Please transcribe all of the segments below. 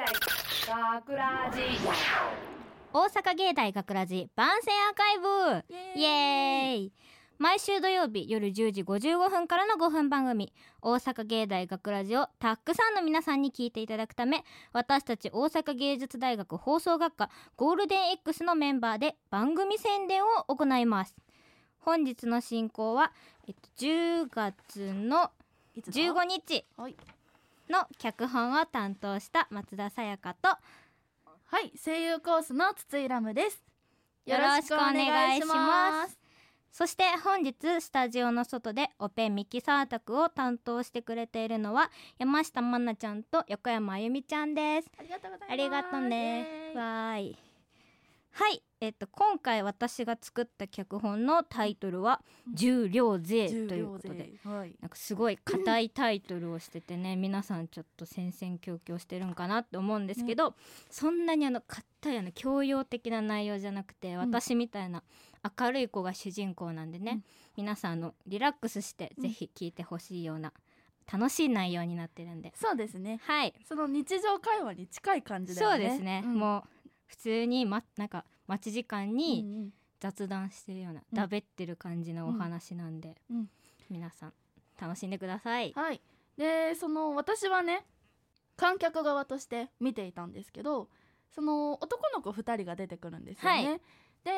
学ラジ。大阪芸大学ラジ番宣アーカイブ。イエーイ。毎週土曜日夜10時55分からの5分番組。大阪芸大学ラジをたくさんの皆さんに聞いていただくため私たち大阪芸術大学放送学科ゴールデン X のメンバーで番組宣伝を行います。本日の進行は、えっと、10月のいつだ？15日。はいの脚本を担当した松田さやかとはい声優コースの筒井ラムです。よろしくお願いします。そして本日スタジオの外でオペミキサー宅を担当してくれているのは山下真奈ちゃんと横山あゆみちゃんです。ありがとうございます。ありがとうね。わーいはい。えっと今回私が作った脚本のタイトルは「重量税」ということで。はい。なんかすごい硬いタイトルをしててね 皆さんちょっと戦々恐々してるんかなって思うんですけど、そんなにあの硬いあの教養的な内容じゃなくて、私みたいな明るい子が主人公なんでね、うん。皆さんあのリラックスしてぜひ聞いてほしいような楽しい内容になってるんで。そうですね。はい。その日常会話に近い感じだよね。そうですね、ん。もう普通に、ま、なんか待ち時間うんにうん。雑談してるような、うん。だべってる感じのお話なんで、うん。皆さん楽しんでください。はい。でその私はね観客側として見ていたんですけどその男の子2人が出てくるんですよね、はい。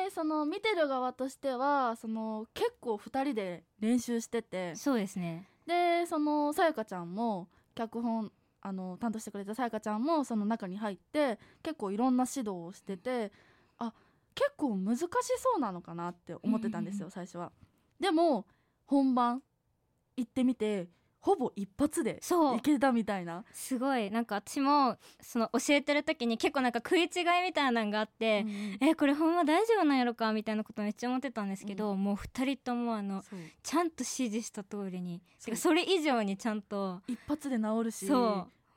でその見てる側としてはその結構2人で練習してて。そうですね。でそのさやかちゃんも脚本あの担当してくれたさやかちゃんもその中に入って結構いろんな指導をしててあ結構難しそうなのかなって思ってたんですよ、うん最初は。でも本番行ってみてほぼ一発でそう。いけたみたいな。すごい。なんか私もその教えてる時に結構なんか食い違いみたいなのがあって、えこれほんま大丈夫なんやろかみたいなことめっちゃ思ってたんですけど、もう二人ともあのちゃんと指示した通りにそれ以上にちゃんと一発で治るし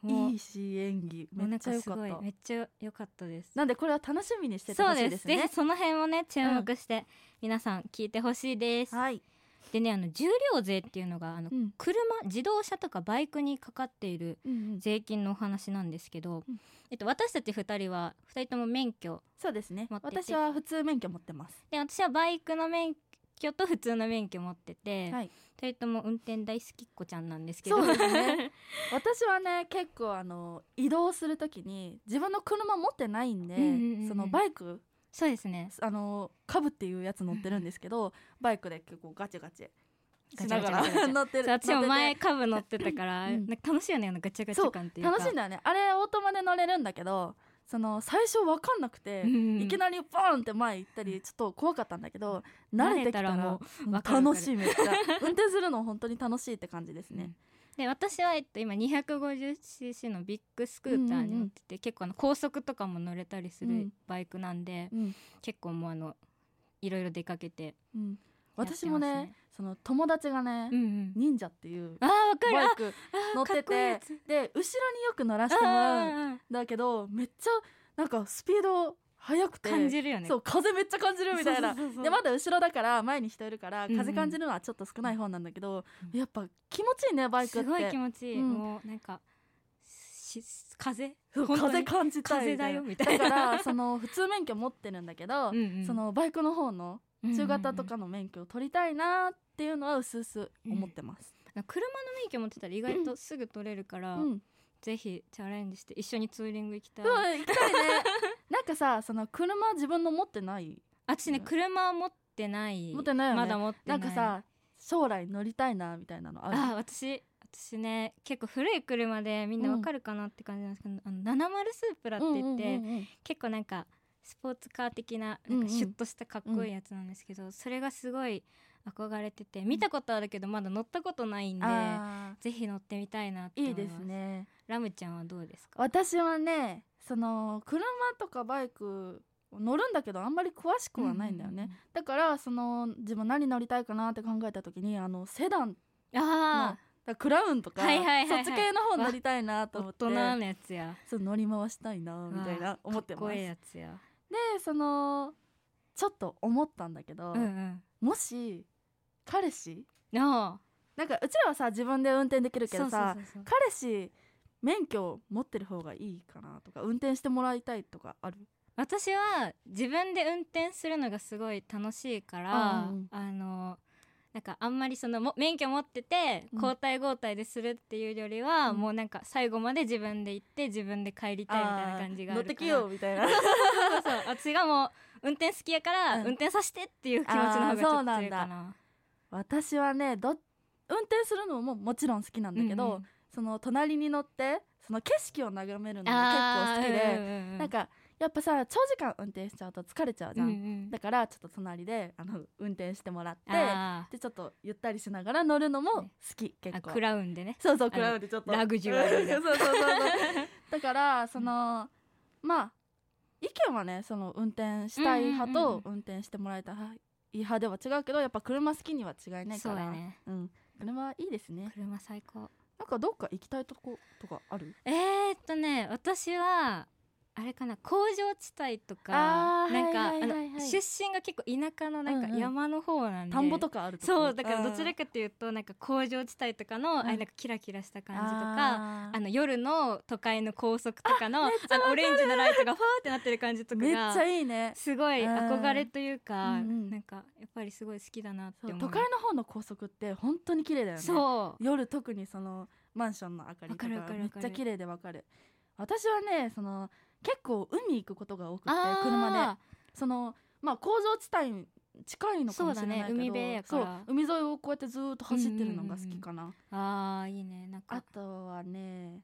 いいし演技。めっちゃ良かった。めっちゃ良かったです。なんでこれは楽しみにしててそうでほしいですすねその辺もね注目して皆さん聞いてほしいです、はい、でねあの重量税っていうのがあのうん。車自動車とかバイクにかかっている税金のお話なんですけど、うん。えっと、私たち2人は2人とも免許そうですね。私は普通免許持ってます。で私はバイクの免許と普通の免許持ってて、はい。2人とも運転大好きっ子ちゃんなんですけど。そうですね。私はね結構あの移動するときに自分の車持ってないんで、そのバイクそうですね。あのカブっていうやつ乗ってるんですけど バイクで結構ガチャガチャしながら 乗ってる私も前カブ乗ってたから、うん。か楽しいよねあのガチャガチャ感っていうか。楽しいんだよね。あれオートマで乗れるんだけどその最初分かんなくて、うん。いきなりボーンって前行ったりちょっと怖かったんだけど慣れてきたらもう楽しいめっちゃ。運転するの本当に楽しいって感じですね、で私は、えっと、今 250cc のビッグスクーターに乗ってて、結構あの高速とかも乗れたりするうん。バイクなんで、うん。結構もうあのいろいろ出かけてうん。私もねその友達がね、うんうん。忍者っていうバイク乗っててつ。で後ろによく乗らせてもらうんあだけどめっちゃなんかスピード速くーて感じるよね。そう風めっちゃ感じるみたいな。でまだ後ろだから前に人いるからうんうん。風感じるのはちょっと少ない方なんだけど、やっぱ気持ちいいねバイクって。すごい気持ちいい、うん。もうなんかし風？風感じたい風だよみたいな。だからその普通免許持ってるんだけど、うんうん。そのバイクの方の中型とかの免許を取りたいなっていうのはうすうす思ってます、車の免許持ってたら意外とすぐ取れるから、うん。ぜひチャレンジして一緒にツーリング行きたい、そう行きたいねかさその車自分の持ってない？私ね車持ってない。持ってないよね。まだ持ってなないんかさ将来乗りたいなみたいなのある？あ私私ね結構古い車でみんなわかるかなって感じなんですけど、あの70スープラって言って、うんうんうんうん結構なんかスポーツカー的なうん。うんんなかシュッとしたかっこいいやつなんですけど、それがすごい憧れてて見たことあるけどまだ乗ったことないんで、あぜひ乗ってみたいなって思います。ーいいですね。ラムちゃんはどうですか？私はねその車とかバイク乗るんだけどあんまり詳しくはないんだよね、うんだからその自分何乗りたいかなって考えた時にあのセダンのあクラウンとか、はいはいはいはい。そっち系の方乗りたいなあと思って大人のやつや。そう乗り回したいなみたいな思ってます。かっこいいやつや。でそのちょっと思ったんだけど、うんうん。もし彼氏？あなんかうちらはさ自分で運転できるけどさ彼氏免許を持ってる方がいいかなとか運転してもらいたいとかある？私は自分で運転するのがすごい楽しいから、うんうん。あのなんかあんまりそのも免許持っててうん。交代交代でするっていうよりは、うん。もうなんか最後まで自分で行って自分で帰りたいみたいな感じがあ乗ってきるからよみたいな。そうそう私がもう運転好きやから、うん。運転させてっていう気持ちの方がちょっと強いかな。私はねど運転するのももちろん好きなんだけど、うんうんその隣に乗ってその景色を眺めるのが結構好きで、うんうんうんなんかやっぱさ長時間運転しちゃうと疲れちゃうじゃん、うんうんだからちょっと隣であの運転してもらってあでちょっとゆったりしながら乗るのも好き、ー結構。あクラウンでね。そうそうクラウンでちょっと。ラグジュアリーな。そうそうそうそう。だからそのまあ意見はねその運転したい派うんうんうん。と運転してもらいたい派では違うけどやっぱ車好きには違いないから。そうやね。うん、車いいですね。車最高なんかどっか行きたいとことかある？えー、っとね私はあれかな工場地帯とかなんか、はいはいはいはい。あの出身が結構田舎のなんかうんうん。山の方なんで、田んぼとかあるそうだからどちらかかというとなんか工場地帯とかの、ん。あれなんかキラキラした感じとかああの夜の都会の高速とかのあのオレンジのライトがファーってなってる感じとかめっちゃがいいね。すごい憧れというか、うん。うんなんかやっぱりすごい好きだなって思う。都会の方の高速って本当に綺麗だよね。そう。夜特にそのマンションの明かりとかめっちゃ綺麗でわかる。私はねその結構海行くことが多くてあー。車で。そのまあ工場地帯に近いのかもしれないけどそうだね海辺やから。そう海沿いをこうやってずーっと走ってるのが好きかな、あーいいねなんか。あとはね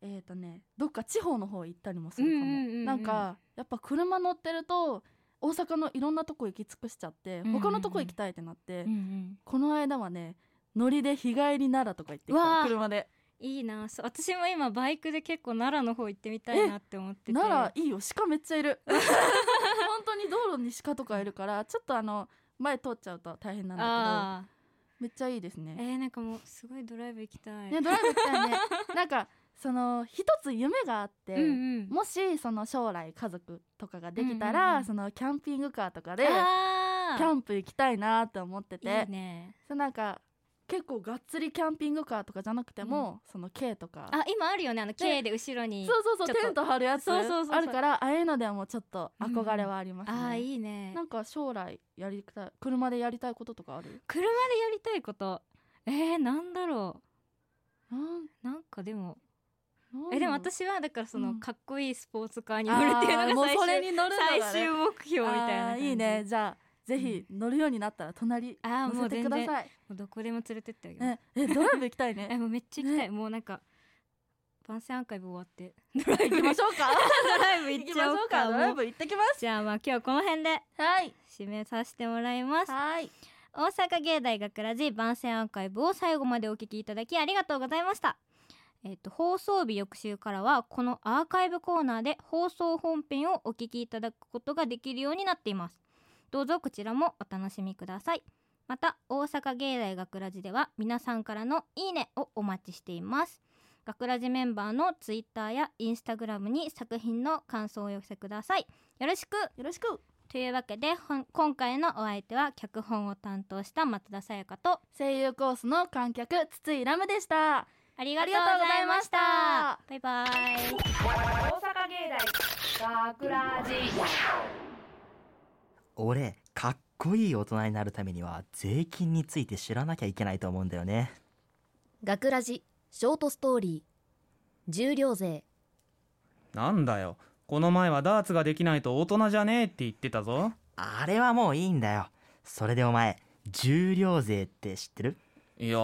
えっ、ー、とねどっか地方の方行ったりもするかも、うんうんうんうん。なんかやっぱ車乗ってると大阪のいろんなとこ行き尽くしちゃってうんうんうん。他のとこ行きたいってなって、うんうん。この間はね乗りで日帰り奈良とか行ってきうわー。た車でいいな。そう私も今バイクで結構奈良の方行ってみたいなって思ってて。奈良いいよ。鹿めっちゃいる。本当に道路に鹿とかいるからちょっとあの前通っちゃうと大変なんだあけどめっちゃいいですね。ーえー、なんかもうすごいドライブ行きたい、ねドライブ行きたいね。なんかその一つ夢があって、うんうん。もしその将来家族とかができたら、うんうんうん。そのキャンピングカーとかでキャンプ行きたいなって思ってて。いいね。そうなんか結構がっつりキャンピングカーとかじゃなくても、その軽とか。あ今あるよね。あの K で後ろに。そうそうそうテント張るやつそうそうそうそう。あるからああいうのでもちょっと憧れはありますね、あーいいね。なんか将来やりたい車でやりたいこととかある？車でやりたいこと？えー、なんだろなん？うなんかでも。えでも私はだからその、うん。かっこいいスポーツカーに乗るっていうのが最終それに乗るのがね。最終目標みたいないいね。じゃあぜひ乗るようになったら隣あーも乗せてください。もうどこでも連れてってあげるええドライブ行きたい えねもうめっちゃ行きたい、もうなんか番宣アーカイブ終わって。ドライブ行きましょうか。ドライブ行っちゃおうかドライブ行ってきます。じゃあまあ今日はこの辺で。はい。締めさせてもらいます。はい。大阪芸大学ラジ番宣アーカイブを最後までお聞きいただきありがとうございました。えっと放送日翌週からはこのアーカイブコーナーで放送本編をお聞きいただくことができるようになっていますどうぞこちらもお楽しみください。また大阪芸大学ラジでは皆さんからのいいねをお待ちしています。学ラジメンバーのツイッターやインスタグラムに作品の感想をお寄せください。よろしく。よろしく。というわけで今回のお相手は脚本を担当した松田さやかと声優コースの観客筒井ラムでした。ありがとうございました。あバイバイ。大阪芸大学ラジ俺かっこいい大人になるためには税金について知らなきゃいけないと思うんだよね。学ラジショートストーリー重量税。なんだよ。この前はダーツができないと大人じゃねえって言ってたぞ。あれはもういいんだよ。それでお前重量税って知ってる？いや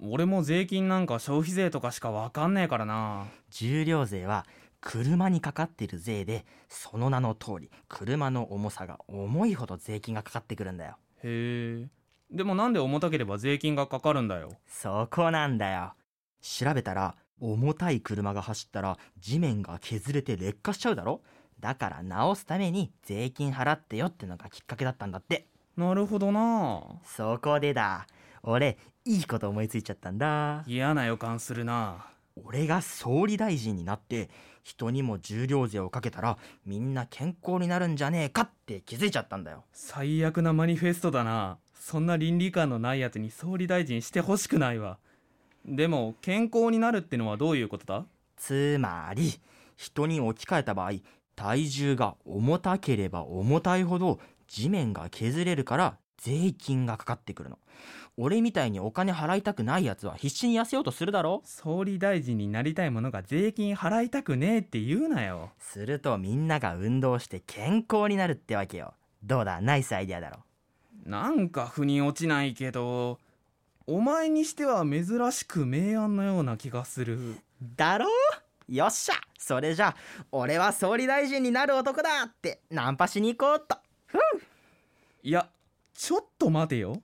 俺も税金なんか消費税とかしかわかんねえからな。重量税は車にかかってる税でその名の通り車の重さが重いほど税金がかかってくるんだよ。へえ。でもなんで重たければ税金がかかるんだよ？そこなんだよ。調べたら重たい車が走ったら地面が削れて劣化しちゃうだろ？だから直すために税金払ってよってのがきっかけだったんだって。なるほどな。そこでだ。俺いいこと思いついちゃったんだ。嫌な予感するな俺が総理大臣になって人にも重量税をかけたらみんな健康になるんじゃねえかって気づいちゃったんだよ。最悪なマニフェストだな。そんな倫理観のないやつに総理大臣してほしくないわ。でも健康になるってのはどういうことだ？つまり人に置き換えた場合体重が重たければ重たいほど地面が削れるから税金がかかってくるの。俺みたいにお金払いたくないやつは必死に痩せようとするだろ？総理大臣になりたい者が税金払いたくねえって言うなよ。するとみんなが運動して健康になるってわけよ。どうだ？ナイスアイデアだろ。なんか腑に落ちないけどお前にしては珍しく明暗のような気がする。だろ？よっしゃ！それじゃ俺は総理大臣になる男だってナンパしに行こうっと。いやちょっと待てよ。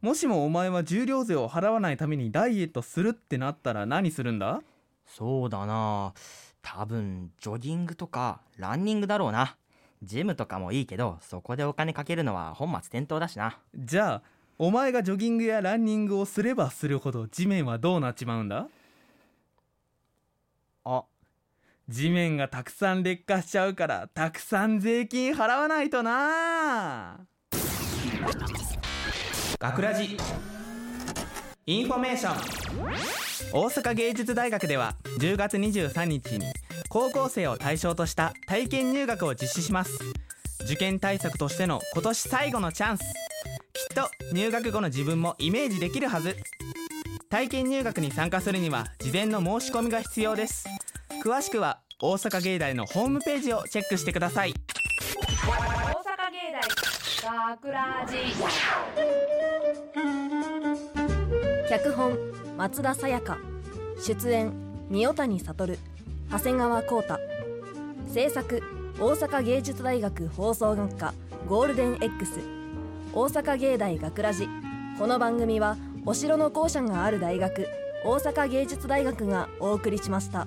もしもお前は重量税を払わないためにダイエットするってなったら何するんだ？そうだな。多分ジョギングとかランニングだろうな。ジムとかもいいけどそこでお金かけるのは本末転倒だしな。じゃあお前がジョギングやランニングをすればするほど地面はどうなっちまうんだ？あ。地面がたくさん劣化しちゃうからたくさん税金払わないとな学ラジ。インフォメーション。大阪芸術大学では10月23日に高校生を対象とした体験入学を実施します。受験対策としての今年最後のチャンス。きっと入学後の自分もイメージできるはず。体験入学に参加するには事前の申し込みが必要です。詳しくは大阪芸大のホームページをチェックしてください。大学ラジ脚本松田さやか出演三代谷悟。長谷川浩太。制作大阪芸術大学放送学科ゴールデン X 大阪芸大学ラジ。この番組はお城の校舎がある大学大阪芸術大学がお送りしました。